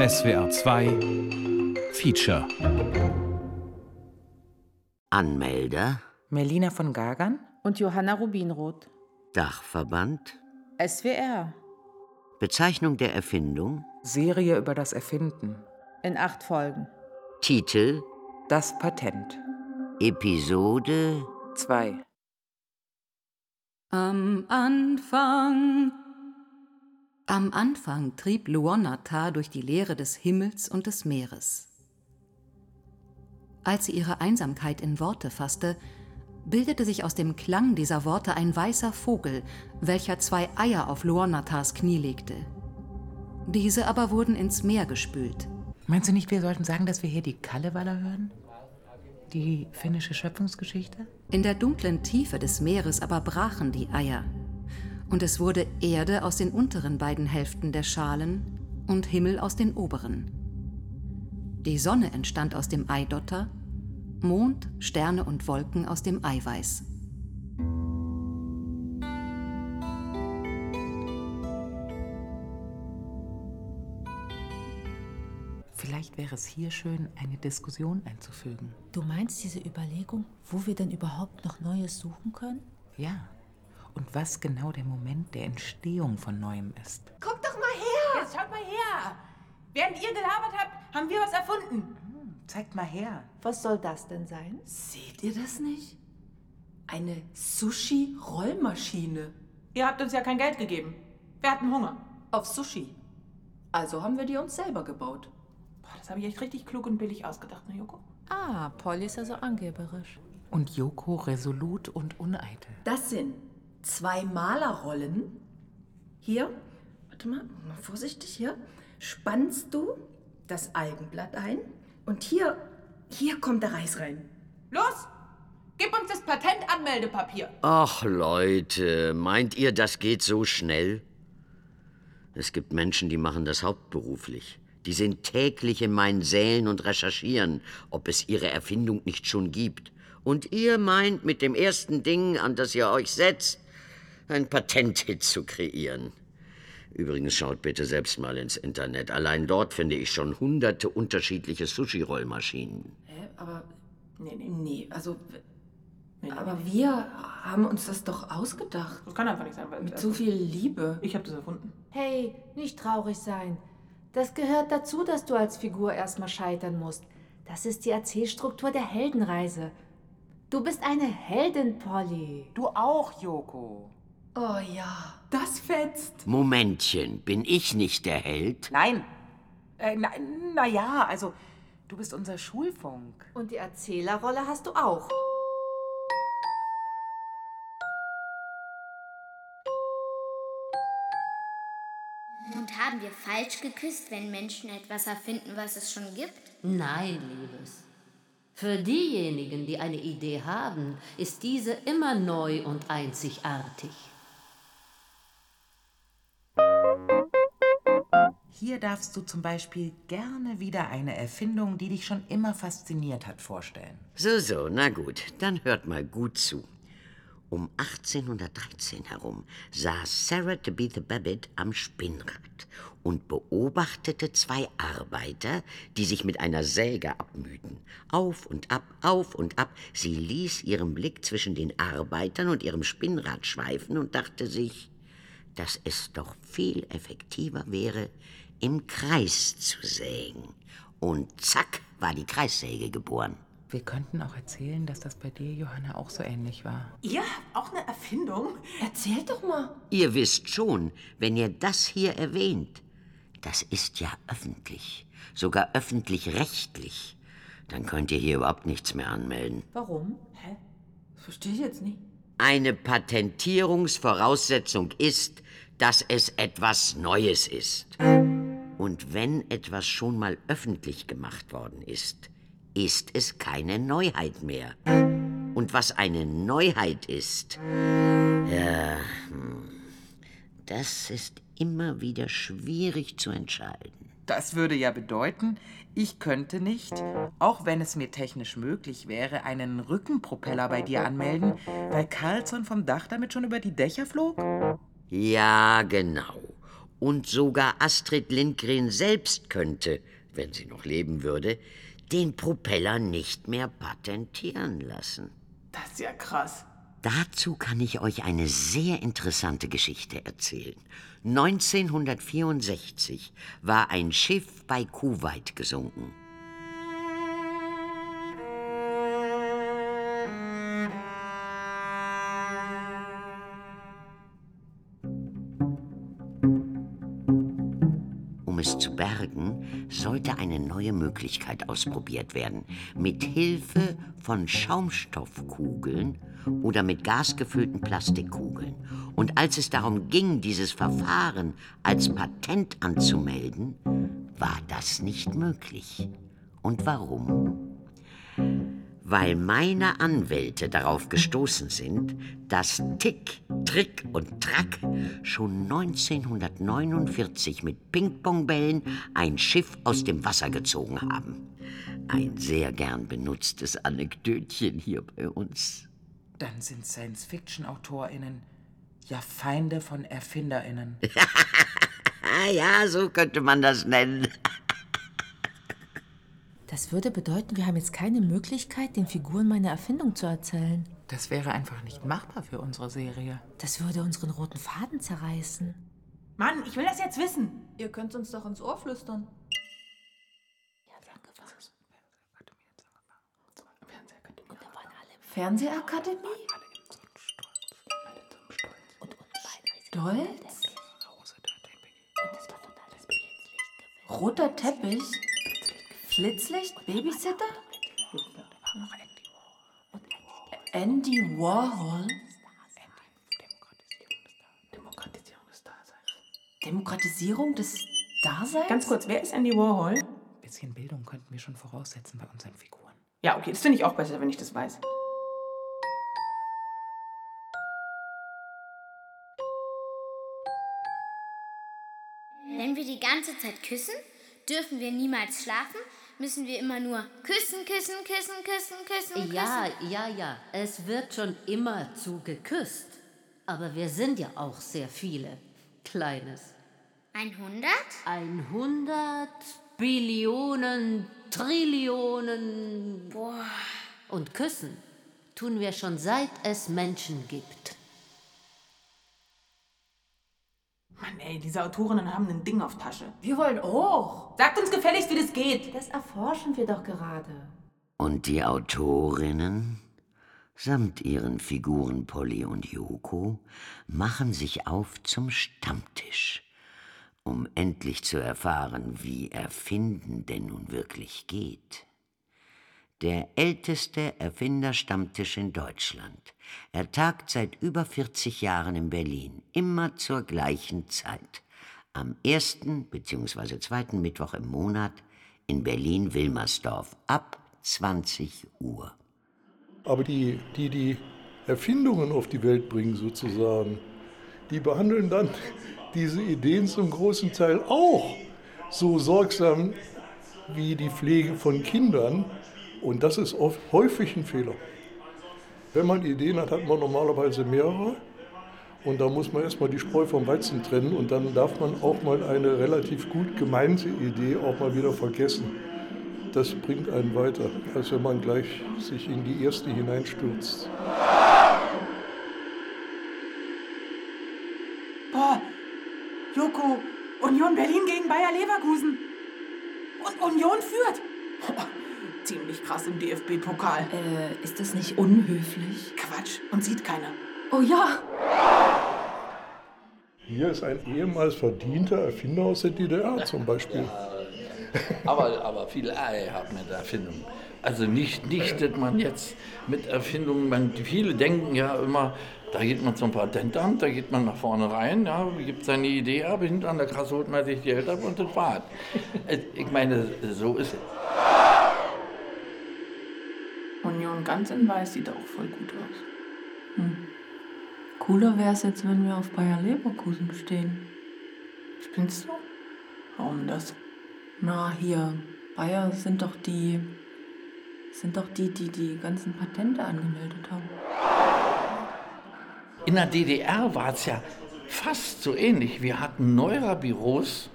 SWR 2 Feature Anmelder Melina von Gagern und Johanna Rubinroth. Dachverband SWR. Bezeichnung der Erfindung Serie über das Erfinden. In acht Folgen. Titel Das Patent. Episode 2. Am Anfang. Am Anfang trieb Luonata durch die Leere des Himmels und des Meeres. Als sie ihre Einsamkeit in Worte fasste, bildete sich aus dem Klang dieser Worte ein weißer Vogel, welcher zwei Eier auf Luonatas Knie legte. Diese aber wurden ins Meer gespült. Meinst du nicht, wir sollten sagen, dass wir hier die Kalevala hören? Die finnische Schöpfungsgeschichte? In der dunklen Tiefe des Meeres aber brachen die Eier, und es wurde Erde aus den unteren beiden Hälften der Schalen und Himmel aus den oberen. Die Sonne entstand aus dem Eidotter, Mond, Sterne und Wolken aus dem Eiweiß. Vielleicht wäre es hier schön, eine Diskussion einzufügen. Du meinst diese Überlegung, wo wir denn überhaupt noch Neues suchen können? Ja. Und was genau der Moment der Entstehung von Neuem ist. Guck doch mal her! Jetzt schaut mal her! Während ihr gelabert habt, haben wir was erfunden. Zeigt mal her. Was soll das denn sein? Seht ihr das nicht? Eine Sushi-Rollmaschine. Ihr habt uns ja kein Geld gegeben. Wir hatten Hunger. Auf Sushi. Also haben wir die uns selber gebaut. Boah, das habe ich echt richtig klug und billig ausgedacht, ne, Joko? Ah, Polly ist also angeberisch. Und Joko resolut und uneitel. Das sind zwei Malerrollen. Hier, warte mal, mal vorsichtig hier. Spannst du das Algenblatt ein und hier, hier kommt der Reis rein. Los! Gib uns das Patentanmeldepapier. Ach Leute, meint ihr, das geht so schnell? Es gibt Menschen, die machen das hauptberuflich. Die sind täglich in meinen Sälen und recherchieren, ob es ihre Erfindung nicht schon gibt. Und ihr meint, mit dem ersten Ding, an das ihr euch setzt, ein Patenthit zu kreieren. Übrigens schaut bitte selbst mal ins Internet. Allein dort finde ich schon hunderte unterschiedliche Sushi-Rollmaschinen. Hä? Aber, nee, nee, nee, also, aber wir haben uns das doch ausgedacht. Das kann einfach nicht sein, weil. Mit so viel Liebe. Ich habe das erfunden. Hey, nicht traurig sein. Das gehört dazu, dass du als Figur erstmal scheitern musst. Das ist die Erzählstruktur der Heldenreise. Du bist eine Heldin, Polly. Du auch, Joko. Oh ja. Das fetzt. Momentchen, bin ich nicht der Held? Nein. Äh, na, na ja, also, du bist unser Schulfunk. Und die Erzählerrolle hast du auch. Und haben wir falsch geküsst, wenn Menschen etwas erfinden, was es schon gibt? Nein, Liebes. Für diejenigen, die eine Idee haben, ist diese immer neu und einzigartig. Hier darfst du zum Beispiel gerne wieder eine Erfindung, die dich schon immer fasziniert hat, vorstellen. So, so, na gut, dann hört mal gut zu. Um 1813 herum saß Sarah Tabitha Babbitt am Spinnrad und beobachtete zwei Arbeiter, die sich mit einer Säge abmühten. Auf und ab, auf und ab. Sie ließ ihren Blick zwischen den Arbeitern und ihrem Spinnrad schweifen und dachte sich, dass es doch viel effektiver wäre, im Kreis zu sägen. Und zack war die Kreissäge geboren. Wir könnten auch erzählen, dass das bei dir, Johanna, auch so ähnlich war. Ihr habt auch eine Erfindung? Erzählt doch mal. Ihr wisst schon, wenn ihr das hier erwähnt, das ist ja öffentlich, sogar öffentlich-rechtlich. Dann könnt ihr hier überhaupt nichts mehr anmelden. Warum? Hä? Das verstehe ich jetzt nicht. Eine Patentierungsvoraussetzung ist, dass es etwas Neues ist. Und wenn etwas schon mal öffentlich gemacht worden ist, ist es keine Neuheit mehr. Und was eine Neuheit ist, ja, hm, das ist immer wieder schwierig zu entscheiden. Das würde ja bedeuten, ich könnte nicht, auch wenn es mir technisch möglich wäre, einen Rückenpropeller bei dir anmelden, weil Carlsson vom Dach damit schon über die Dächer flog? Ja, genau. Und sogar Astrid Lindgren selbst könnte, wenn sie noch leben würde, den Propeller nicht mehr patentieren lassen. Das ist ja krass. Dazu kann ich euch eine sehr interessante Geschichte erzählen. 1964 war ein Schiff bei Kuwait gesunken. Sollte eine neue Möglichkeit ausprobiert werden. Mit Hilfe von Schaumstoffkugeln oder mit gasgefüllten Plastikkugeln. Und als es darum ging, dieses Verfahren als Patent anzumelden, war das nicht möglich. Und warum? Weil meine Anwälte darauf gestoßen sind, dass Tick, Trick und Track schon 1949 mit Pingpongbällen ein Schiff aus dem Wasser gezogen haben. Ein sehr gern benutztes Anekdötchen hier bei uns. Dann sind Science-Fiction-AutorInnen ja Feinde von ErfinderInnen. Ja, so könnte man das nennen. Das würde bedeuten, wir haben jetzt keine Möglichkeit, den Figuren meine Erfindung zu erzählen. Das wäre einfach nicht machbar für unsere Serie. Das würde unseren roten Faden zerreißen. Mann, ich will das jetzt wissen. Ihr könnt uns doch ins Ohr flüstern. Fernsehakademie? Stolz? Roter Teppich? Flitzlicht? Babysitter? Andy Warhol? Demokratisierung des Daseins? Ganz kurz, wer ist Andy Warhol? Ein bisschen Bildung könnten wir schon voraussetzen bei unseren Figuren. Ja, okay, das finde ich auch besser, wenn ich das weiß. Wenn wir die ganze Zeit küssen, dürfen wir niemals schlafen, müssen wir immer nur küssen, küssen, küssen, küssen, küssen, Ja, küssen. ja, ja. Es wird schon immer zu geküsst. Aber wir sind ja auch sehr viele. Kleines. Ein Hundert? Ein hundert Billionen, Trillionen. Boah. Und küssen tun wir schon seit es Menschen gibt. Mann, ey, diese Autorinnen haben ein Ding auf Tasche. Wir wollen auch. Sagt uns gefälligst, wie das geht. Das erforschen wir doch gerade. Und die Autorinnen, samt ihren Figuren Polly und Yoko, machen sich auf zum Stammtisch, um endlich zu erfahren, wie Erfinden denn nun wirklich geht. Der älteste Erfinderstammtisch in Deutschland. Er tagt seit über 40 Jahren in Berlin, immer zur gleichen Zeit. Am ersten bzw. zweiten Mittwoch im Monat in Berlin-Wilmersdorf ab 20 Uhr. Aber die, die die Erfindungen auf die Welt bringen, sozusagen, die behandeln dann diese Ideen zum großen Teil auch so sorgsam wie die Pflege von Kindern. Und das ist oft häufig ein Fehler. Wenn man Ideen hat, hat man normalerweise mehrere. Und da muss man erstmal die Spreu vom Weizen trennen und dann darf man auch mal eine relativ gut gemeinte Idee auch mal wieder vergessen. Das bringt einen weiter, als wenn man gleich sich in die erste hineinstürzt. Boah, Joko, Union Berlin gegen Bayer Leverkusen. Und Union führt. Ziemlich krass im DFB-Pokal. Äh, ist das nicht unhöflich? Quatsch, und sieht keiner. Oh ja. Hier ist ein ehemals verdienter Erfinder aus der DDR zum Beispiel. aber, aber viel Ei hat mit Erfindung. Also nicht, nicht, dass man jetzt mit Erfindungen, man, viele denken ja immer, da geht man zum Patentamt, da geht man nach vorne rein, ja, gibt seine Idee ab, hinten an der Kasse holt man sich die Geld ab und das war's. Ich meine, so ist es. Union ganz in weiß sieht auch voll gut aus. Hm. Cooler wäre es jetzt, wenn wir auf Bayer Leverkusen stehen. Spinnst du? Warum das? Na, hier, Bayer sind doch die. sind doch die, die die ganzen Patente angemeldet haben. In der DDR war es ja fast so ähnlich. Wir hatten Neura-Büros,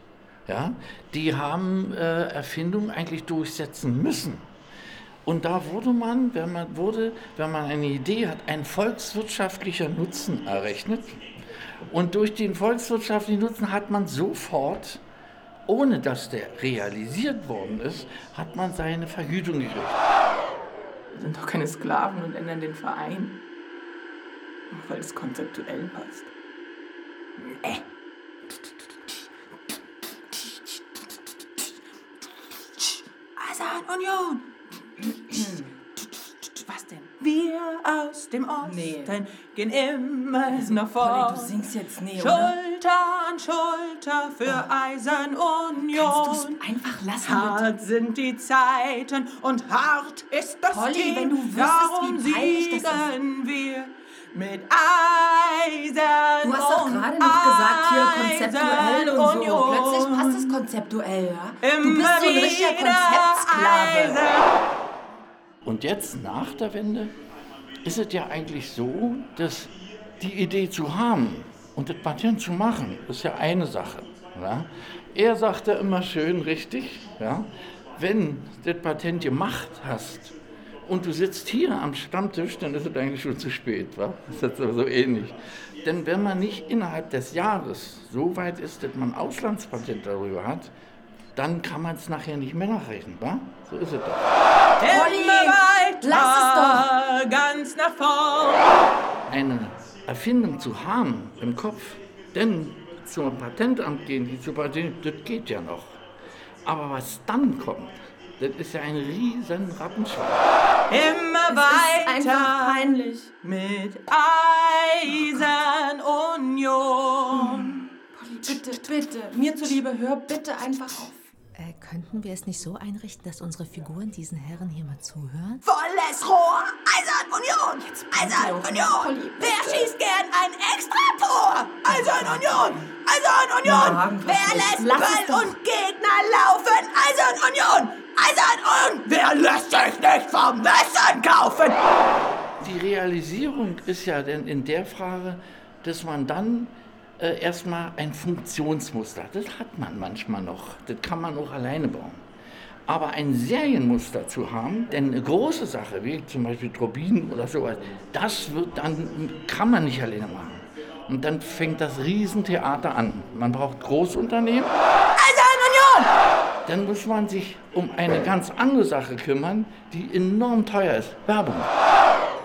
ja, die haben äh, Erfindungen eigentlich durchsetzen müssen. Und da wurde man, wenn man wurde, wenn man eine Idee hat, ein volkswirtschaftlicher Nutzen errechnet. Und durch den volkswirtschaftlichen Nutzen hat man sofort, ohne dass der realisiert worden ist, hat man seine Vergütung gekriegt. Wir sind doch keine Sklaven und ändern den Verein. Nur weil es konzeptuell passt. Nee. Eisenunion! Was denn? Wir aus dem Osten Nee. gehen immer nach Polly, vorn. du singst jetzt nee, Schulter oder? an Schulter für Eisenunion. Kannst du's einfach lassen, Hart sind die Zeiten und hart ist das Polly, Team. wenn du wüsstest, Darum wie peinlich das ist. siegen wir mit Eisen Du hast doch und gerade noch gesagt, hier konzeptuell und so. Eisenunion. Plötzlich passt es konzeptuell, ja? Du Immer bist so ein richtiger wieder Konzeptsklave. Und jetzt nach der Wende ist es ja eigentlich so, dass die Idee zu haben und das Patent zu machen, ist ja eine Sache. Ja? Er sagte immer schön richtig, ja? wenn das Patent gemacht hast und du sitzt hier am Stammtisch, dann ist es eigentlich schon zu spät. Wa? Das ist jetzt so ähnlich. Denn wenn man nicht innerhalb des Jahres so weit ist, dass man Auslandspatent darüber hat, dann kann man es nachher nicht mehr nachrechnen. Wa? So ist es doch. Immer weiter, lass es ganz nach vorn. eine Erfindung zu haben im Kopf, denn zum Patentamt gehen, die zu patentieren, das geht ja noch. Aber was dann kommt, das ist ja ein riesen Rattenschwanz. Immer Es ist einfach weiter peinlich. mit Eisenunion. Polly, bitte, bitte, mir zuliebe, hör bitte einfach auf. Äh, könnten wir es nicht so einrichten, dass unsere Figuren diesen Herren hier mal zuhören? Volles Rohr, Eisenunion, Eisenunion. Polly, Wer schießt gern ein Extrator? Eisenunion, Eisenunion. Mann, was Wer lässt Ball und Gegner laufen? Eisenunion, Eisenunion. Wer lässt sich nicht vom Messen kaufen? Die Realisierung ist ja denn in der Frage, dass man dann äh, erstmal ein Funktionsmuster, das hat man manchmal noch, das kann man auch alleine bauen. Aber ein Serienmuster zu haben, denn eine große Sache, wie zum Beispiel Turbinen oder sowas, das wird dann, kann man nicht alleine machen. Und dann fängt das Riesentheater an. Man braucht Großunternehmen, Eisenunion. dann muss man sich um eine ganz andere Sache kümmern, die enorm teuer ist. Werbung.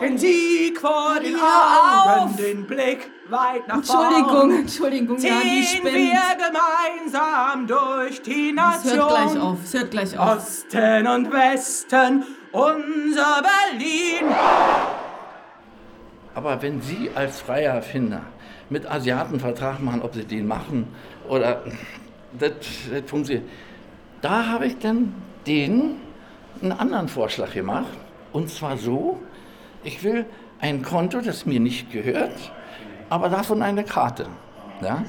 Den Sieg vor den Augen, auf. den Blick weit nach Entschuldigung, vorn. Entschuldigung, ja, die Ziehen spinnt. wir gemeinsam durch die Es Nation. hört gleich auf, es hört gleich auf. Osten und Westen, unser Berlin. Aber wenn Sie als freier Erfinder mit Asiaten einen Vertrag machen, ob Sie den machen oder das, das funktioniert, da habe ich dann denen einen anderen Vorschlag gemacht. Und zwar so, ich will ein Konto, das mir nicht gehört, aber davon eine Karte. Ja?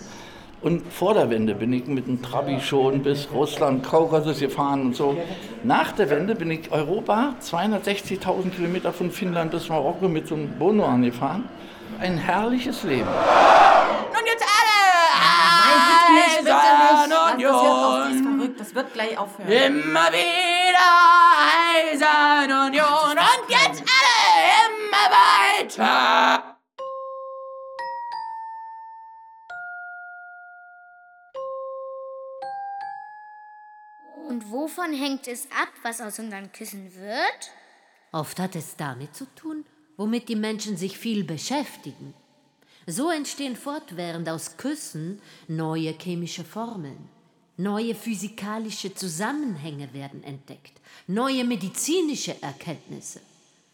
Und vor der Wende bin ich mit dem Trabi schon bis Russland, Kaukasus gefahren und so. Nach der Wende bin ich Europa 260.000 Kilometer von Finnland bis Marokko mit so einem Bono angefahren. Ein herrliches Leben. Und jetzt Nein, bitte nicht, bitte nicht. alle das ist Eisenunion. verrückt, das wird gleich aufhören. Immer wieder Eisenunion. Und wovon hängt es ab, was aus unseren Küssen wird? Oft hat es damit zu tun, womit die Menschen sich viel beschäftigen. So entstehen fortwährend aus Küssen neue chemische Formeln. Neue physikalische Zusammenhänge werden entdeckt, neue medizinische Erkenntnisse.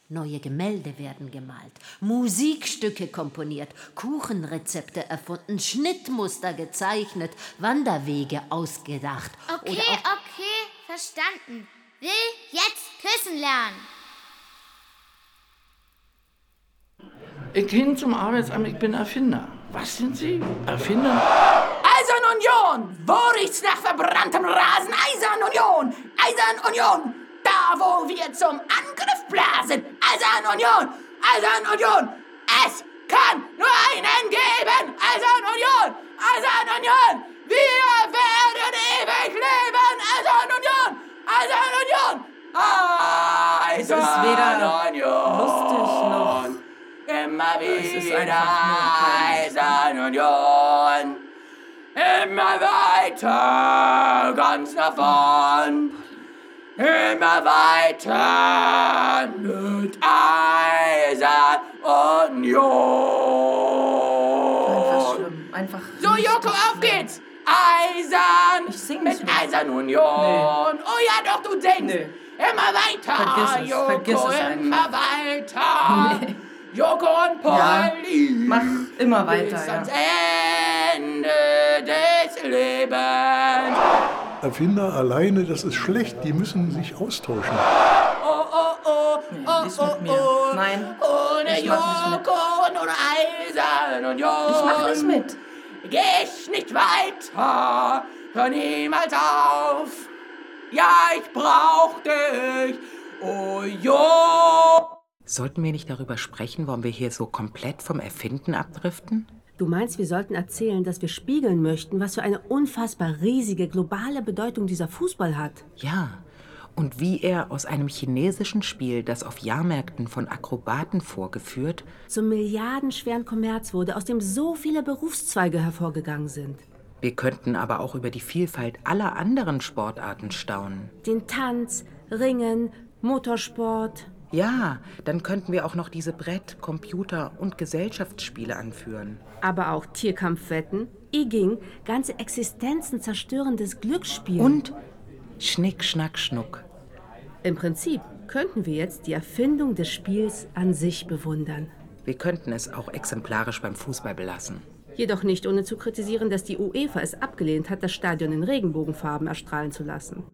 Neue Gemälde werden gemalt, Musikstücke komponiert, Kuchenrezepte erfunden, Schnittmuster gezeichnet, Wanderwege ausgedacht. Okay, okay, verstanden. Will jetzt küssen lernen. Ich gehe zum Arbeitsamt, ich bin Erfinder. Was sind Sie? Erfinder? Eisenunion! Wo riecht's nach verbranntem Rasen? Eisenunion! Eisenunion! Da, wo wir zum Angriff blasen! Eisenunion! Eisenunion! Es kann nur einen geben. Eisern Union, Eisern Union. Wir werden Eisern Eisenunion! Eisenunion! Lustig noch. Immer wieder es ist Eisenunion. Immer weiter, ganz nach vorn. Immer weiter mit Eisern Union! Einfach schlimm. Einfach. So, Joko, auf geht's! Eisern mit Eisern Union. Oh ja, doch, du denkst. Immer weiter, Vergiss es, Joko, vergiss es immer weiter. Joko und Polly. Mach immer weiter, Bis ja. ans Ende des Lebens. Erfinder alleine, das ist schlecht, die müssen sich austauschen. Oh, oh, oh, oh, nicht oh, mit mir. oh. Nein, Ohne ich. Joko und ohne Eisern Union. Ich mach nicht mit. Geh ich nicht weiter, hör niemals auf. Ja, ich brauch dich, oh Jo. Sollten wir nicht darüber sprechen, warum wir hier so komplett vom Erfinden abdriften? Du meinst, wir sollten erzählen, dass wir spiegeln möchten, was für eine unfassbar riesige globale Bedeutung dieser Fußball hat? Ja. Und wie er aus einem chinesischen Spiel, das auf Jahrmärkten von Akrobaten vorgeführt, Zum milliardenschweren Kommerz wurde, aus dem so viele Berufszweige hervorgegangen sind. wir könnten aber auch über die Vielfalt aller anderen Sportarten staunen. Den Tanz, Ringen, Motorsport. Ja, dann könnten wir auch noch diese Brett-, Computer- und Gesellschaftsspiele anführen. Aber auch Tierkampfwetten, Iging, ganze Existenzen zerstörendes Glücksspiel. Und Schnick, Schnack, Schnuck. Im Prinzip könnten wir jetzt die Erfindung des Spiels an sich bewundern. Wir könnten es auch exemplarisch beim Fußball belassen. Jedoch nicht ohne zu kritisieren, dass die UEFA es abgelehnt hat, das Stadion in Regenbogenfarben erstrahlen zu lassen.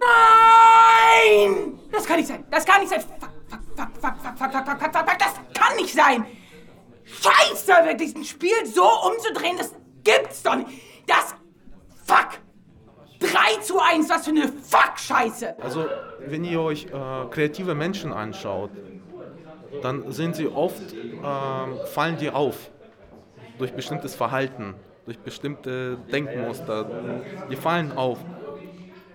Nein! Das kann nicht sein. Das kann nicht sein. Fuck, fuck, fuck, fuck, fuck, fuck, fuck, fuck, fuck, fuck, fuck. Das kann nicht sein. Scheiße, wirklich ein Spiel so umzudrehen, das gibt's doch nicht. Das. Fuck. 3 zu 1, was für eine Fuck-Scheiße. Also, wenn ihr euch äh, kreative Menschen anschaut, dann sind sie oft, ähm, fallen die auf durch bestimmtes Verhalten, durch bestimmte Denkmuster. Die fallen auf.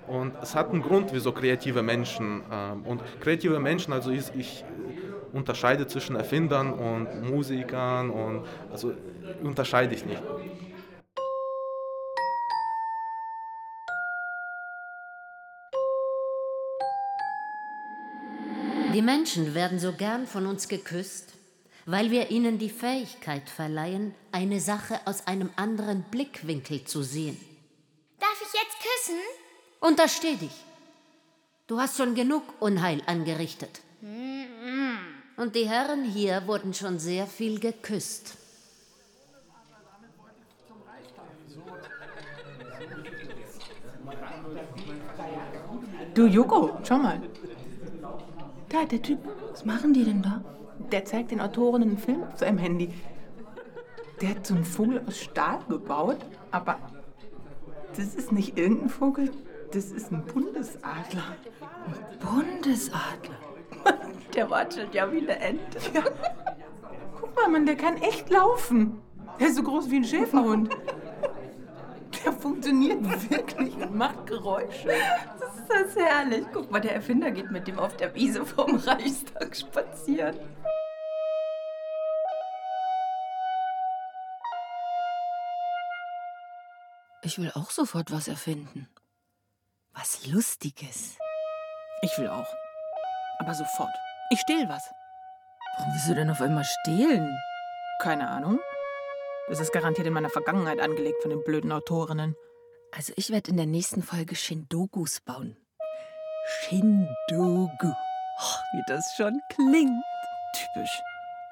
Und es hat einen Grund, wieso kreative Menschen. Ähm, und kreative Menschen, also ich, ich unterscheide zwischen Erfindern und Musikern und also unterscheide ich nicht. Die Menschen werden so gern von uns geküsst, weil wir ihnen die Fähigkeit verleihen, eine Sache aus einem anderen Blickwinkel zu sehen. Darf ich jetzt küssen? Untersteh dich. Du hast schon genug Unheil angerichtet. Und die Herren hier wurden schon sehr viel geküsst. Du, Joko, schau mal. Da, der Typ. Was machen die denn da? Der zeigt den Autoren einen Film auf seinem Handy. Der hat so einen Vogel aus Stahl gebaut, aber das ist nicht irgendein Vogel, das ist ein Bundesadler. Bundesadler. Der watschelt ja wie eine Ente. Ja. Guck mal, Mann, der kann echt laufen. Der ist so groß wie ein Schäferhund. Der funktioniert wirklich und macht Geräusche. Das ist das herrlich. Guck mal, der Erfinder geht mit dem auf der Wiese vom Reichstag spazieren. Ich will auch sofort was erfinden. Was Lustiges. Ich will auch. Aber sofort. Ich stehl was. Warum willst du denn auf einmal stehlen? Keine Ahnung. Das ist garantiert in meiner Vergangenheit angelegt von den blöden Autorinnen. Also ich werde in der nächsten Folge Shindogus bauen. Shindogu. Oh, wie das schon klingt. Typisch.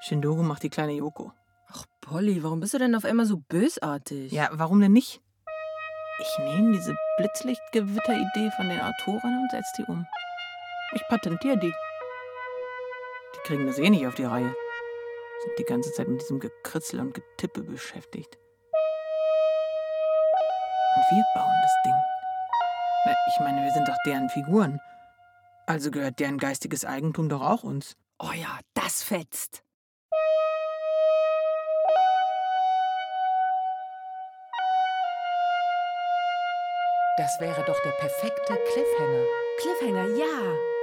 Shindogu macht die kleine Yoko. Ach, Polly, warum bist du denn auf einmal so bösartig? Ja, warum denn nicht? Ich nehme diese Blitzlichtgewitter-Idee von den Autorinnen und setze die um. Ich patentiere die. Die kriegen das eh nicht auf die Reihe sind die ganze Zeit mit diesem Gekritzel und Getippe beschäftigt. Und wir bauen das Ding. Äh, ich meine, wir sind doch deren Figuren. Also gehört deren geistiges Eigentum doch auch uns. Oh ja, das fetzt. Das wäre doch der perfekte Cliffhanger. Cliffhanger, ja.